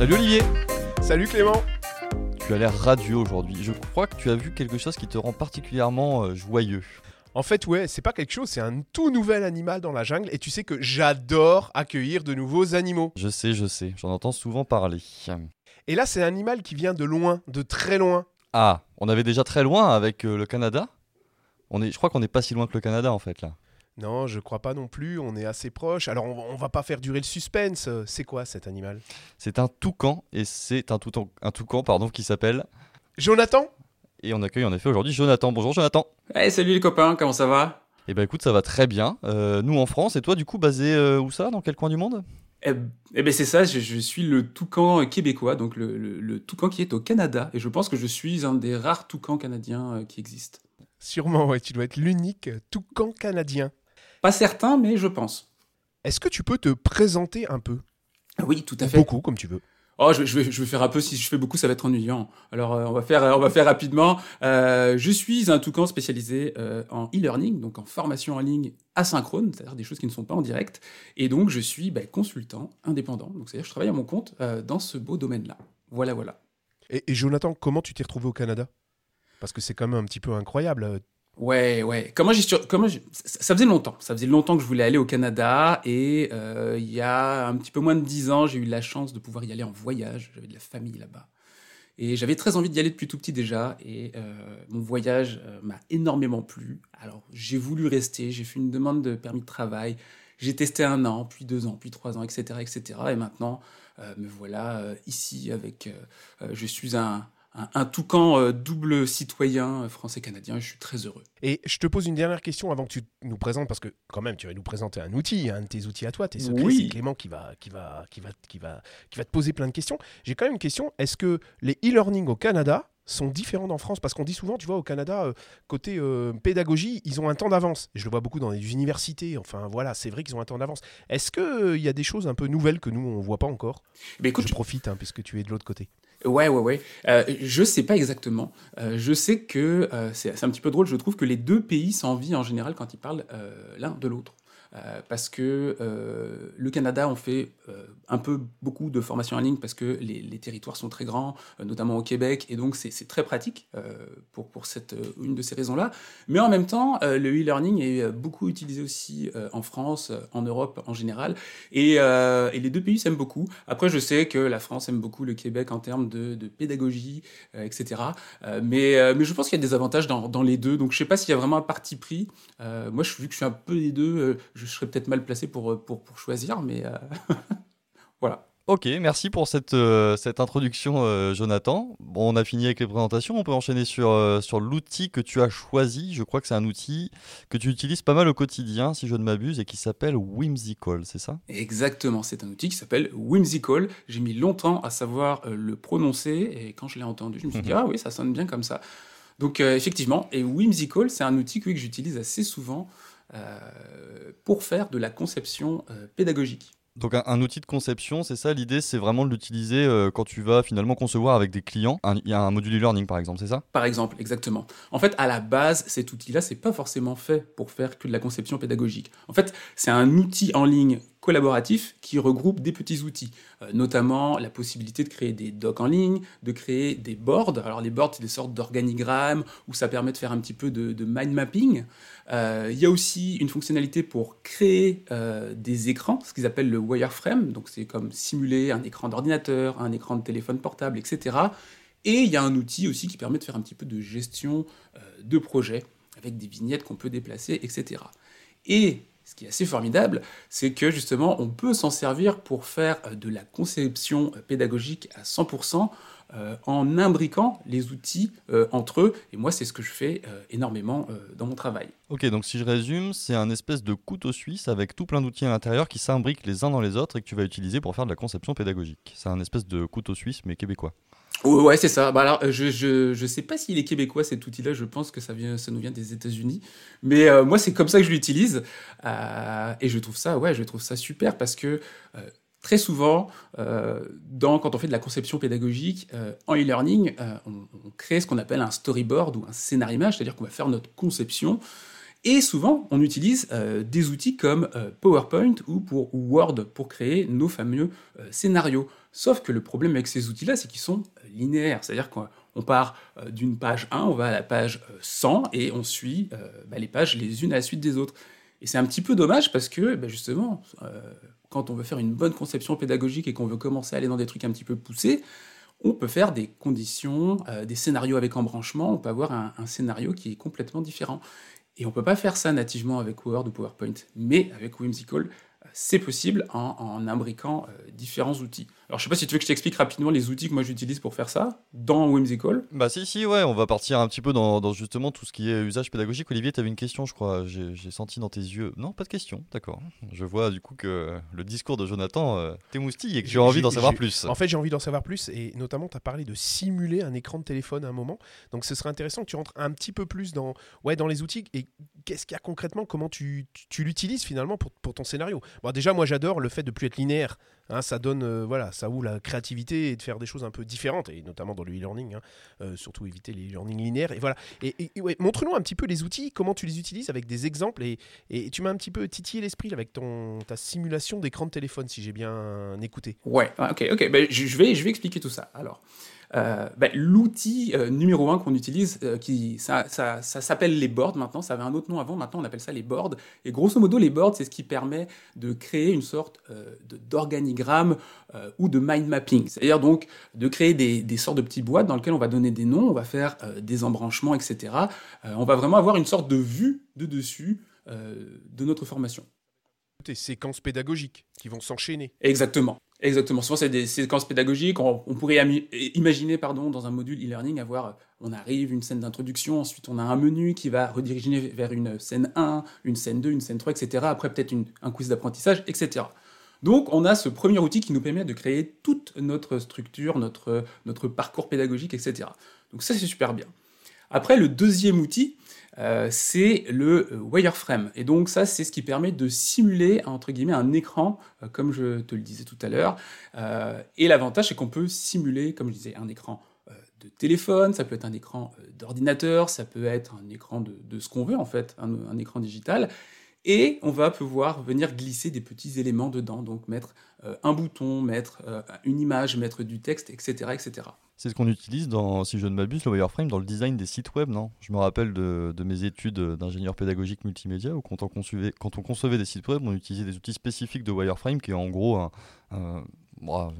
Salut Olivier Salut Clément Tu as l'air radieux aujourd'hui. Je crois que tu as vu quelque chose qui te rend particulièrement euh, joyeux. En fait, ouais, c'est pas quelque chose, c'est un tout nouvel animal dans la jungle. Et tu sais que j'adore accueillir de nouveaux animaux. Je sais, je sais, j'en entends souvent parler. Et là, c'est un animal qui vient de loin, de très loin. Ah, on avait déjà très loin avec euh, le Canada on est, Je crois qu'on n'est pas si loin que le Canada en fait là. Non, je crois pas non plus, on est assez proche. Alors on, on va pas faire durer le suspense. C'est quoi cet animal? C'est un toucan et c'est un, toucan, un toucan pardon, qui s'appelle Jonathan? Et on accueille en effet aujourd'hui Jonathan. Bonjour Jonathan. Hey, salut les copains, comment ça va? Eh ben écoute, ça va très bien. Euh, nous en France et toi du coup basé euh, où ça? Dans quel coin du monde? Eh, eh ben c'est ça, je, je, suis le toucan québécois, donc le, le, le, toucan qui est au Canada, et je pense que je suis un des rares toucans canadiens euh, qui existent. Sûrement, ouais, tu dois être l'unique toucan canadien. Pas certain, mais je pense. Est-ce que tu peux te présenter un peu? Oui, tout à fait. Beaucoup, comme tu veux. Oh, je, je, vais, je vais faire un peu. Si je fais beaucoup, ça va être ennuyant. Alors, euh, on va faire, on va faire rapidement. Euh, je suis un toucan spécialisé euh, en e-learning, donc en formation en ligne asynchrone, c'est-à-dire des choses qui ne sont pas en direct. Et donc, je suis bah, consultant indépendant. Donc, c'est-à-dire, je travaille à mon compte euh, dans ce beau domaine-là. Voilà, voilà. Et, et Jonathan, comment tu t'es retrouvé au Canada? Parce que c'est quand même un petit peu incroyable. Ouais, ouais. Comment ça faisait longtemps. Ça faisait longtemps que je voulais aller au Canada et euh, il y a un petit peu moins de dix ans, j'ai eu la chance de pouvoir y aller en voyage. J'avais de la famille là-bas et j'avais très envie d'y aller depuis tout petit déjà. Et euh, mon voyage euh, m'a énormément plu. Alors j'ai voulu rester. J'ai fait une demande de permis de travail. J'ai testé un an, puis deux ans, puis trois ans, etc., etc. Et maintenant, me voilà ici avec. je suis un un, un toucan euh, double citoyen euh, français-canadien. Je suis très heureux. Et je te pose une dernière question avant que tu nous présentes, parce que quand même, tu vas nous présenter un outil, un de tes outils à toi, tes secrets. Oui. C'est Clément qui va, qui, va, qui, va, qui, va, qui va te poser plein de questions. J'ai quand même une question. Est-ce que les e-learning au Canada sont différents d'en France? Parce qu'on dit souvent, tu vois, au Canada, euh, côté euh, pédagogie, ils ont un temps d'avance. Je le vois beaucoup dans les universités. Enfin, voilà, c'est vrai qu'ils ont un temps d'avance. Est-ce qu'il euh, y a des choses un peu nouvelles que nous, on ne voit pas encore? Mais écoute, Je profite, hein, puisque tu es de l'autre côté. Ouais, ouais, ouais. Euh, je sais pas exactement. Euh, je sais que euh, c'est un petit peu drôle. Je trouve que les deux pays s'envient en général quand ils parlent euh, l'un de l'autre. Euh, parce que euh, le Canada, on fait euh, un peu beaucoup de formations en ligne parce que les, territoires sont très grands, notamment au Québec, et donc c'est très pratique pour, cette, une de ces raisons-là. Mais en même temps, le e-learning est beaucoup utilisé aussi en France, en Europe en général, et, les deux pays s'aiment beaucoup. Après, je sais que la France aime beaucoup le Québec en termes de, pédagogie, etc. Mais, je pense qu'il y a des avantages dans, les deux. Donc, je sais pas s'il y a vraiment un parti pris. Moi, je, vu que je suis un peu des deux, je serais peut-être mal placé pour, euh, pour, pour choisir, mais euh, voilà. Ok, merci pour cette, euh, cette introduction, euh, Jonathan. Bon, on a fini avec les présentations. On peut enchaîner sur, euh, sur l'outil que tu as choisi. Je crois que c'est un outil que tu utilises pas mal au quotidien, si je ne m'abuse, et qui s'appelle Whimsical, c'est ça? Exactement, c'est un outil qui s'appelle Whimsical. J'ai mis longtemps à savoir le prononcer, et quand je l'ai entendu, je me suis dit, ah oui, ça sonne bien comme ça. Donc, effectivement, et Whimsical, c'est un outil que j'utilise assez souvent pour faire de la conception euh, pédagogique. Donc un, outil de conception, c'est ça l'idée, c'est vraiment de l'utiliser euh, quand tu vas finalement concevoir avec des clients. Il y a un module e-learning par exemple, c'est ça? Par exemple, exactement. En fait, à la base, cet outil-là, c'est pas forcément fait pour faire que de la conception pédagogique. En fait, c'est un outil en ligne collaboratif qui regroupe des petits outils, euh, notamment la possibilité de créer des docs en ligne, de créer des boards. Alors les boards, c'est des sortes d'organigrammes où ça permet de faire un petit peu de, mind mapping. Euh, Il y a aussi une fonctionnalité pour créer des écrans, ce qu'ils appellent le wireframe. Donc c'est comme simuler un écran d'ordinateur, un écran de téléphone portable, etc. Et il y a un outil aussi qui permet de faire un petit peu de gestion euh, de projet avec des vignettes qu'on peut déplacer, etc. Et ce qui est assez formidable, c'est que justement, on peut s'en servir pour faire euh, de la conception euh, pédagogique à 100% euh, en imbriquant les outils euh, entre eux. Et moi, c'est ce que je fais euh, énormément dans mon travail. Ok, donc si je résume, c'est un espèce de couteau suisse avec tout plein d'outils à l'intérieur qui s'imbriquent les uns dans les autres et que tu vas utiliser pour faire de la conception pédagogique. C'est un espèce de couteau suisse mais québécois. Ouais, c'est ça. Bah alors, je, je, je sais pas s'il est québécois cet outil-là. Je pense que ça vient, ça nous vient des États-Unis. Mais euh, moi, c'est comme ça que je l'utilise. Euh, et je trouve ça, ouais, je trouve ça super parce que euh, très souvent, euh, quand on fait de la conception pédagogique euh, en e-learning, euh, on, crée ce qu'on appelle un storyboard ou un scénario image, c'est-à-dire qu'on va faire notre conception. Et souvent, on utilise des outils comme PowerPoint ou, Word pour créer nos fameux scénarios. Sauf que le problème avec ces outils-là, c'est qu'ils sont linéaires. C'est-à-dire qu'on part d'une page 1, on va à la page 100 et on suit bah, les pages les unes à la suite des autres. Et c'est un petit peu dommage parce que, bah, justement, quand on veut faire une bonne conception pédagogique et qu'on veut commencer à aller dans des trucs un petit peu poussés, on peut faire des conditions, des scénarios avec embranchement, on peut avoir un, un, scénario qui est complètement différent. Et on ne peut pas faire ça nativement avec Word ou PowerPoint, mais avec Whimsical, c'est possible en, imbriquant euh, différents outils. Alors, je sais pas si tu veux que je t'explique rapidement les outils que moi j'utilise pour faire ça dans Whimsical. Bah si, si, ouais, on va partir un petit peu dans, justement tout ce qui est usage pédagogique. Olivier, tu avais une question, je crois. J'ai senti dans tes yeux. Non, pas de question, d'accord. Je vois du coup que le discours de Jonathan euh, t'émoustille et que j'ai envie d'en savoir plus. En fait, j'ai envie d'en savoir plus et notamment, tu as parlé de simuler un écran de téléphone à un moment. Donc, ce serait intéressant que tu rentres un petit peu plus dans, ouais, dans les outils et qu'est-ce qu'il y a concrètement, comment tu, tu, l'utilises finalement pour, pour ton scénario? Bon, déjà, moi, j'adore le fait de plus être linéaire. Hein, ça donne, euh, voilà, ça ouvre la créativité et de faire des choses un peu différentes, et notamment dans le e-learning, hein, euh, surtout éviter les e-learning linéaires. Et voilà. Et, montre-nous un petit peu les outils, comment tu les utilises avec des exemples. Et, et tu m'as un petit peu titillé l'esprit avec ton, ta simulation d'écran de téléphone, si j'ai bien écouté. Ouais, ok, ok. Ben, je, vais, je vais expliquer tout ça. Alors. Euh, ben, l'outil euh, numéro un qu'on utilise, euh, qui, ça, s'appelle les boards maintenant, ça avait un autre nom avant, maintenant on appelle ça les boards. Et grosso modo, les boards, c'est ce qui permet de créer une sorte d'organigramme ou de mind mapping. C'est-à-dire donc de créer des, des, sortes de petites boîtes dans lesquelles on va donner des noms, on va faire des embranchements, etc. on va vraiment avoir une sorte de vue de dessus de notre formation. Des séquences pédagogiques qui vont s'enchaîner. Exactement. Exactement. Souvent, c'est des séquences pédagogiques. On, pourrait imaginer, pardon, dans un module e-learning, avoir, on arrive, une scène d'introduction, ensuite on a un menu qui va rediriger vers une scène 1, une scène 2, une scène 3, etc. Après, peut-être un quiz d'apprentissage, etc. Donc, on a ce premier outil qui nous permet de créer toute notre structure, notre, notre parcours pédagogique, etc. Donc, ça, c'est super bien. Après, le deuxième outil, euh, c'est le euh, wireframe. Et donc ça, c'est ce qui permet de simuler, entre guillemets, un écran, euh, comme je te le disais tout à l'heure. et l'avantage, c'est qu'on peut simuler, comme je disais, un écran de téléphone, ça peut être un écran d'ordinateur, ça peut être un écran de, ce qu'on veut, en fait, un, écran digital. Et on va pouvoir venir glisser des petits éléments dedans, donc mettre un bouton, mettre une image, mettre du texte, etc. etc. C'est ce qu'on utilise dans, si je ne m'abuse, le wireframe dans le design des sites web, non? Je me rappelle de, mes études d'ingénieur pédagogique multimédia où quand on, concevait, quand on concevait des sites web, on utilisait des outils spécifiques de wireframe qui est en gros un,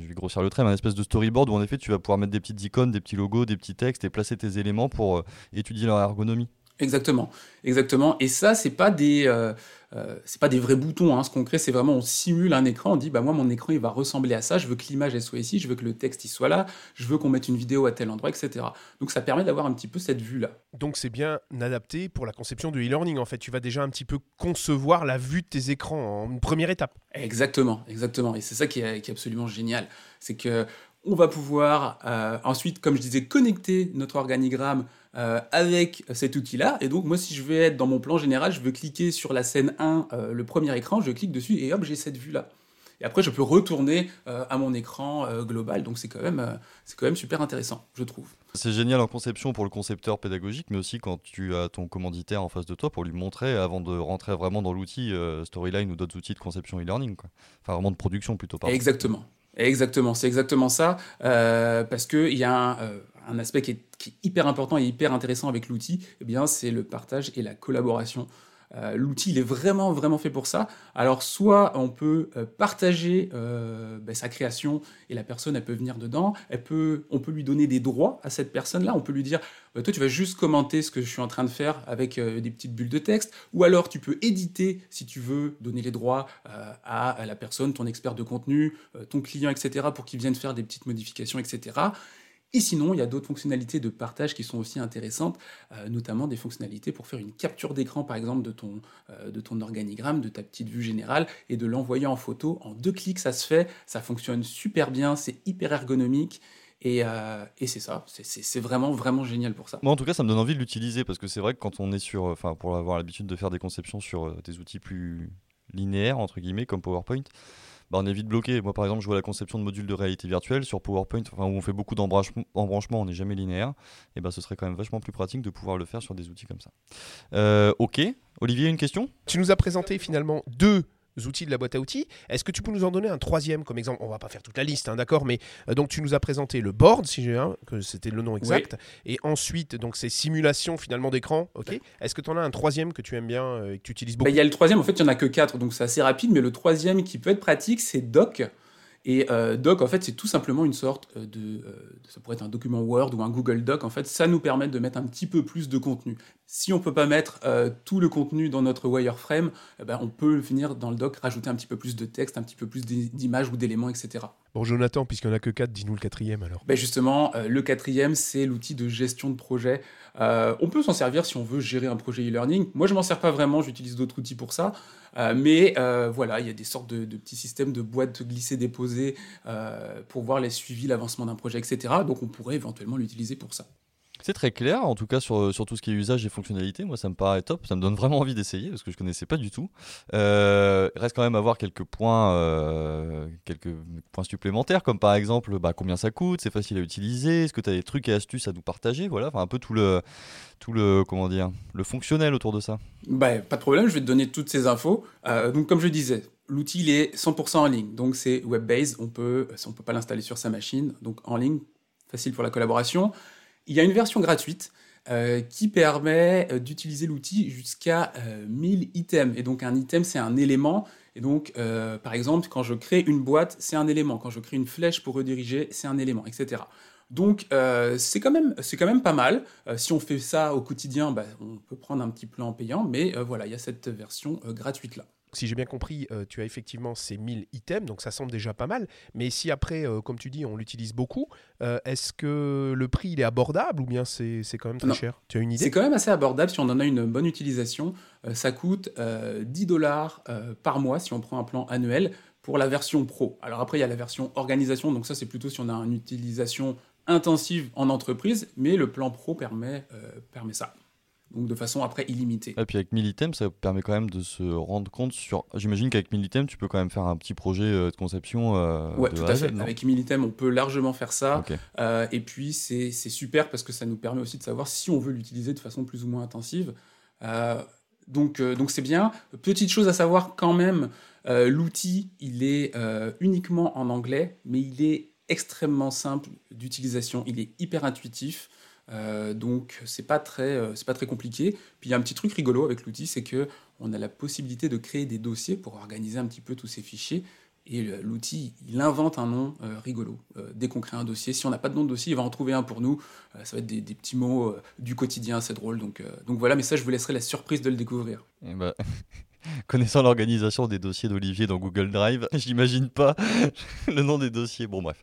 je vais grossir le trait, mais un espèce de storyboard où en effet tu vas pouvoir mettre des petites icônes, des petits logos, des petits textes et placer tes éléments pour euh, étudier leur ergonomie. Exactement, exactement. Et ça, c'est pas des, euh, euh, c'est pas des vrais boutons. Hein. Ce qu'on crée, c'est vraiment on simule un écran. On dit, bah moi, mon écran, il va ressembler à ça. Je veux que l'image soit ici. Je veux que le texte il soit là. Je veux qu'on mette une vidéo à tel endroit, etc. Donc ça permet d'avoir un petit peu cette vue là. Donc c'est bien adapté pour la conception du e-learning. En fait, tu vas déjà un petit peu concevoir la vue de tes écrans en une première étape. Exactement, exactement. Et c'est ça qui est, qui est absolument génial. C'est que on va pouvoir euh, ensuite, comme je disais, connecter notre organigramme euh, avec cet outil-là. Et donc, moi, si je veux être dans mon plan général, je veux cliquer sur la scène 1, euh, le premier écran, je clique dessus et hop, j'ai cette vue-là. Et après, je peux retourner à mon écran global. Donc, c'est quand, même, c'est quand même super intéressant, je trouve. C'est génial en conception pour le concepteur pédagogique, mais aussi quand tu as ton commanditaire en face de toi pour lui montrer avant de rentrer vraiment dans l'outil Storyline ou d'autres outils de conception e-learning. Enfin, vraiment de production plutôt. Pardon. Exactement. Exactement, c'est exactement ça, euh, parce qu'il y a un, euh, aspect qui est, hyper important et hyper intéressant avec l'outil, eh c'est le partage et la collaboration. Euh, l'outil, il est vraiment, vraiment fait pour ça. Alors, soit on peut euh, partager euh, ben, sa création et la personne, elle peut venir dedans. Elle peut, on peut lui donner des droits à cette personne-là. On peut lui dire, bah, toi, tu vas juste commenter ce que je suis en train de faire avec des petites bulles de texte. Ou alors, tu peux éditer, si tu veux, donner les droits à, à, la personne, ton expert de contenu, ton client, etc., pour qu'il vienne faire des petites modifications, etc. Et sinon, il y a d'autres fonctionnalités de partage qui sont aussi intéressantes, euh, notamment des fonctionnalités pour faire une capture d'écran, par exemple, de ton, euh, de ton organigramme, de ta petite vue générale, et de l'envoyer en photo. En deux clics, ça se fait, ça fonctionne super bien, c'est hyper ergonomique. Et, euh, et c'est ça, c'est vraiment, vraiment génial pour ça. Moi, en tout cas, ça me donne envie de l'utiliser parce que c'est vrai que quand on est sur, enfin, pour avoir l'habitude de faire des conceptions sur des outils plus linéaires, entre guillemets, comme PowerPoint, bah, on est vite bloqué. Moi, par exemple, je vois la conception de modules de réalité virtuelle sur PowerPoint, enfin, où on fait beaucoup d'embranchements, on n'est jamais linéaire. Et bah, ce serait quand même vachement plus pratique de pouvoir le faire sur des outils comme ça. Euh, ok, Olivier, une question? Tu nous as présenté finalement deux outils de la boîte à outils. Est-ce que tu peux nous en donner un troisième comme exemple? On va pas faire toute la liste, hein, d'accord Mais euh, donc tu nous as présenté le board, si j'ai un, que c'était le nom exact, et ensuite donc ces simulations finalement d'écran. Ok? Est-ce que tu en as un troisième que tu aimes bien euh, et que tu utilises beaucoup Il y a le troisième, en fait, il n'y en a que quatre, donc c'est assez rapide, mais le troisième qui peut être pratique, c'est Doc. Et euh, Doc, en fait, c'est tout simplement une sorte de, euh, Ça pourrait être un document Word ou un Google Doc. En fait, ça nous permet de mettre un petit peu plus de contenu. Si on peut pas mettre euh, tout le contenu dans notre wireframe, eh ben, on peut venir dans le doc rajouter un petit peu plus de texte, un petit peu plus d'i- d'images ou d'éléments, etc. Bon, Jonathan, puisqu'il n'y en a que quatre, dis-nous le quatrième alors. Ben justement, euh, le quatrième, c'est l'outil de gestion de projet. Euh, on peut s'en servir si on veut gérer un projet e-learning. Moi, je m'en sers pas vraiment, j'utilise d'autres outils pour ça. Euh, mais voilà, il y a des sortes de, de petits systèmes de boîtes glissées-déposées pour voir les suivis, l'avancement d'un projet, etc. Donc, on pourrait éventuellement l'utiliser pour ça. C'est très clair, en tout cas sur, tout ce qui est usage et fonctionnalité. Moi, ça me paraît top. Ça me donne vraiment envie d'essayer parce que je connaissais pas du tout. Euh, reste quand même à voir quelques points, euh, quelques points supplémentaires, comme par exemple bah, combien ça coûte, c'est facile à utiliser, est-ce que tu as des trucs et astuces à nous partager, voilà, enfin un peu tout le, tout le, comment dire, le fonctionnel autour de ça. Ben, pas de problème, je vais te donner toutes ces infos. Euh, donc, comme je disais, l'outil il est 100% en ligne. Donc, c'est web-based. On peut, on peut pas l'installer sur sa machine. Donc, en ligne, facile pour la collaboration. Il y a une version gratuite euh, qui permet euh, d'utiliser l'outil jusqu'à euh, 1000 items. Et donc, un item, c'est un élément. Et donc, euh, par exemple, quand je crée une boîte, c'est un élément. Quand je crée une flèche pour rediriger, c'est un élément, etc. Donc, c'est quand, même- quand même pas mal. Si on fait ça au quotidien, bah, on peut prendre un petit plan payant, mais voilà, il y a cette version gratuite là. Si j'ai bien compris, euh, tu as effectivement ces 1000 items, donc ça semble déjà pas mal. Mais si après, euh, comme tu dis, on l'utilise beaucoup, euh, est-ce que le prix il est abordable ou bien c'est c'est quand même très Non. cher? Tu as une C'est idée quand même assez abordable si on en a une bonne utilisation. Ça coûte euh, 10 dollars par mois si on prend un plan annuel pour la version pro. Alors après, il y a la version organisation, donc ça c'est plutôt si on a une utilisation intensive en entreprise, mais le plan pro permet, permet ça. Donc de façon après illimitée. Et puis avec 1000 items, ça permet quand même de se rendre compte sur. J'imagine qu'avec 1000 items, tu peux quand même faire un petit projet euh, de conception. euh, Ouais, de tout à fait. Avec Militem, on peut largement faire ça. Ok. Euh, et puis, c'est super parce que ça nous permet aussi de savoir si on veut l'utiliser de façon plus ou moins intensive. Euh, donc, donc c'est bien. Petite chose à savoir quand même, l'outil, il est uniquement en anglais, mais il est extrêmement simple d'utilisation. Il est hyper intuitif. Euh, donc c'est pas très euh, c'est pas très compliqué. Puis il y a un petit truc rigolo avec l'outil, c'est que on a la possibilité de créer des dossiers pour organiser un petit peu tous ces fichiers. Et l'outil, il invente un nom euh, rigolo. Dès qu'on crée un dossier, si on n'a pas de nom de dossier, il va en trouver un pour nous. Ça va être des, des petits mots du quotidien, c'est drôle. Donc, donc voilà, mais ça, je vous laisserai la surprise de le découvrir. Eh ben, connaissant l'organisation des dossiers d'Olivier dans Google Drive, j'imagine pas le nom des dossiers. Bon, bref.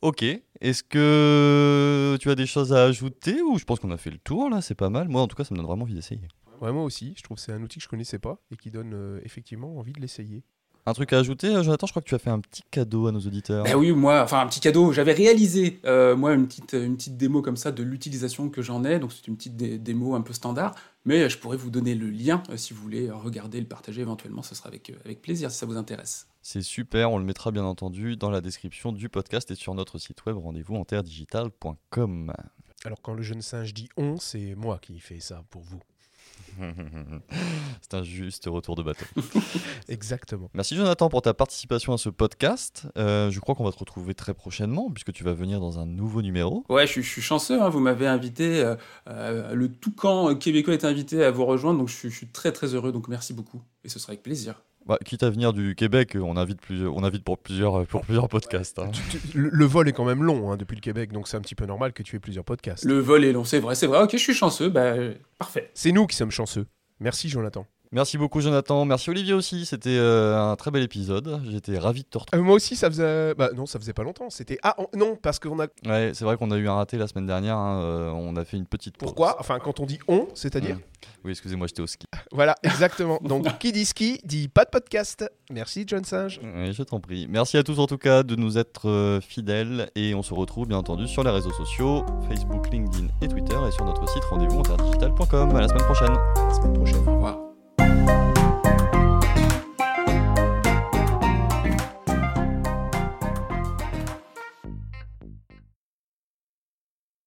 Ok. Est-ce que tu as des choses à ajouter ou je pense qu'on a fait le tour là? C'est pas mal. Moi, en tout cas, ça me donne vraiment envie d'essayer. Ouais, moi aussi, je trouve que c'est un outil que je connaissais pas et qui donne euh, effectivement envie de l'essayer. Un truc à ajouter, euh, Jonathan Je crois que tu as fait un petit cadeau à nos auditeurs. Ben oui, moi, enfin un petit cadeau. J'avais réalisé euh, moi une petite une petite démo comme ça de l'utilisation que j'en ai. Donc c'est une petite dé- démo un peu standard, mais je pourrais vous donner le lien euh, si vous voulez euh, regarder, le partager éventuellement. Ce sera avec euh, avec plaisir si ça vous intéresse. C'est super, on le mettra bien entendu dans la description du podcast et sur notre site web rendez-vous en terredigital.com. Alors quand le jeune singe dit on, c'est moi qui fais ça pour vous. C'est un juste retour de bateau. Exactement. Merci Jonathan pour ta participation à ce podcast. Euh, je crois qu'on va te retrouver très prochainement puisque tu vas venir dans un nouveau numéro. Ouais, je, suis- je suis chanceux. hein, vous m'avez invité. euh, euh, le Toucan québécois est invité à vous rejoindre, donc je, suis- je suis très très heureux. Donc merci beaucoup et ce sera avec plaisir. Bah, quitte à venir du Québec, on invite, on invite pour, plusieurs, pour plusieurs podcasts. hein. Tu- tu- le, le vol est quand même long hein, depuis le Québec, donc c'est un petit peu normal que tu aies plusieurs podcasts. Le vol est long, c'est vrai, c'est vrai. Ok, je suis chanceux. Bah euh, parfait. C'est nous qui sommes chanceux. Merci Jonathan. Merci beaucoup Jonathan, merci Olivier aussi, c'était euh, un très bel épisode. J'étais ravi de te retrouver. Euh, moi aussi, ça faisait. Bah non, ça faisait pas longtemps. C'était. Ah on- non, parce qu'on a. Ouais, c'est vrai qu'on a eu un raté la semaine dernière, hein, euh, on a fait une petite pause. Pourquoi? Enfin, quand on dit on, c'est-à-dire Mm. Oui, excusez-moi, j'étais au ski. Voilà, exactement. Donc, qui dit ski dit pas de podcast. Merci, John Singe. Oui, je t'en prie. Merci à tous en tout cas de nous être fidèles et on se retrouve bien entendu sur les réseaux sociaux, Facebook, LinkedIn et Twitter et sur notre site rendez-vous interdigital.com. À la semaine prochaine. À la semaine prochaine. Au revoir.